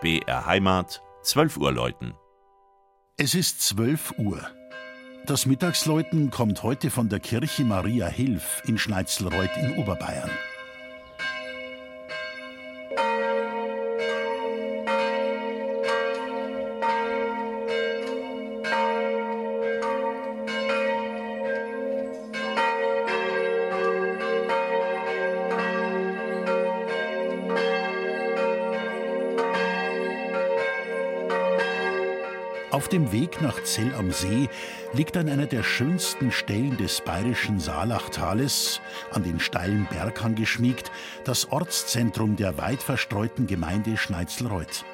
BR Heimat, 12 Uhr läuten. Es ist 12 Uhr. Das Mittagsläuten kommt heute von der Kirche Maria Hilf in Schneitzelreuth in Oberbayern. Auf dem Weg nach Zell am See liegt an einer der schönsten Stellen des bayerischen Saalachtales, an den steilen Berghang geschmiegt, das Ortszentrum der weit verstreuten Gemeinde Schneitzelreuth.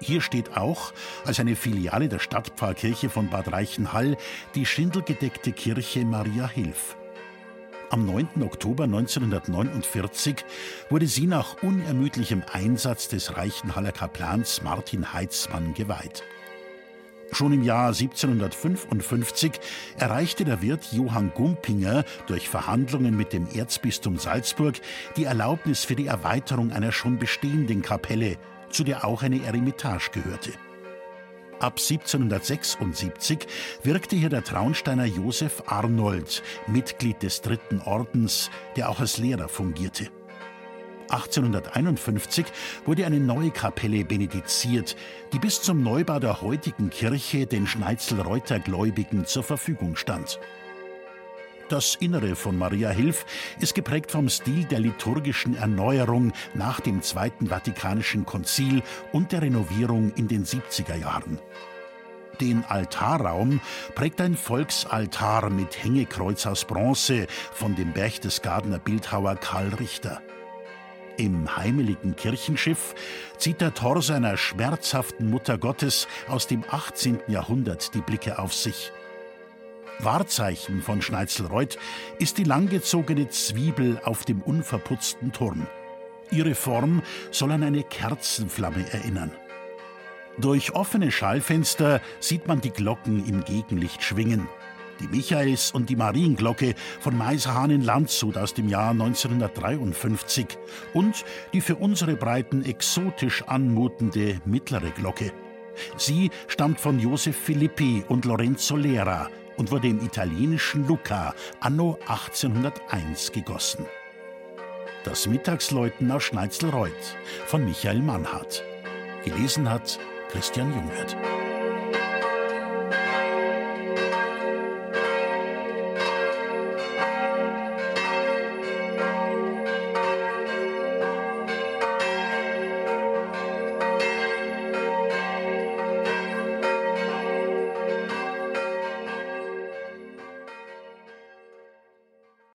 Hier steht auch, als eine Filiale der Stadtpfarrkirche von Bad Reichenhall, die schindelgedeckte Kirche Maria Hilf. Am 9. Oktober 1949 wurde sie nach unermüdlichem Einsatz des Reichenhaller Kaplans Martin Heitzmann geweiht. Schon im Jahr 1755 erreichte der Wirt Johann Gumpinger durch Verhandlungen mit dem Erzbistum Salzburg die Erlaubnis für die Erweiterung einer schon bestehenden Kapelle, zu der auch eine Eremitage gehörte. Ab 1776 wirkte hier der Traunsteiner Josef Arnold, Mitglied des Dritten Ordens, der auch als Lehrer fungierte. 1851 wurde eine neue Kapelle benediziert, die bis zum Neubau der heutigen Kirche den Schneitzelreuter Gläubigen zur Verfügung stand. Das Innere von Maria Hilf ist geprägt vom Stil der liturgischen Erneuerung nach dem Zweiten Vatikanischen Konzil und der Renovierung in den 70er Jahren. Den Altarraum prägt ein Volksaltar mit Hängekreuz aus Bronze von dem Berchtesgadener Bildhauer Karl Richter. Im heimeligen Kirchenschiff zieht der Torso einer schmerzhaften Mutter Gottes aus dem 18. Jahrhundert die Blicke auf sich. Wahrzeichen von Schneitzelreuth ist die langgezogene Zwiebel auf dem unverputzten Turm. Ihre Form soll an eine Kerzenflamme erinnern. Durch offene Schallfenster sieht man die Glocken im Gegenlicht schwingen die Michaels- und die Marienglocke von Meiserhahn in Landshut aus dem Jahr 1953 und die für unsere Breiten exotisch anmutende mittlere Glocke. Sie stammt von Josef Filippi und Lorenzo Lera und wurde im italienischen Lucca anno 1801 gegossen. Das Mittagsläuten aus Schneitzelreuth von Michael Mannhardt. Gelesen hat Christian Jungwirth.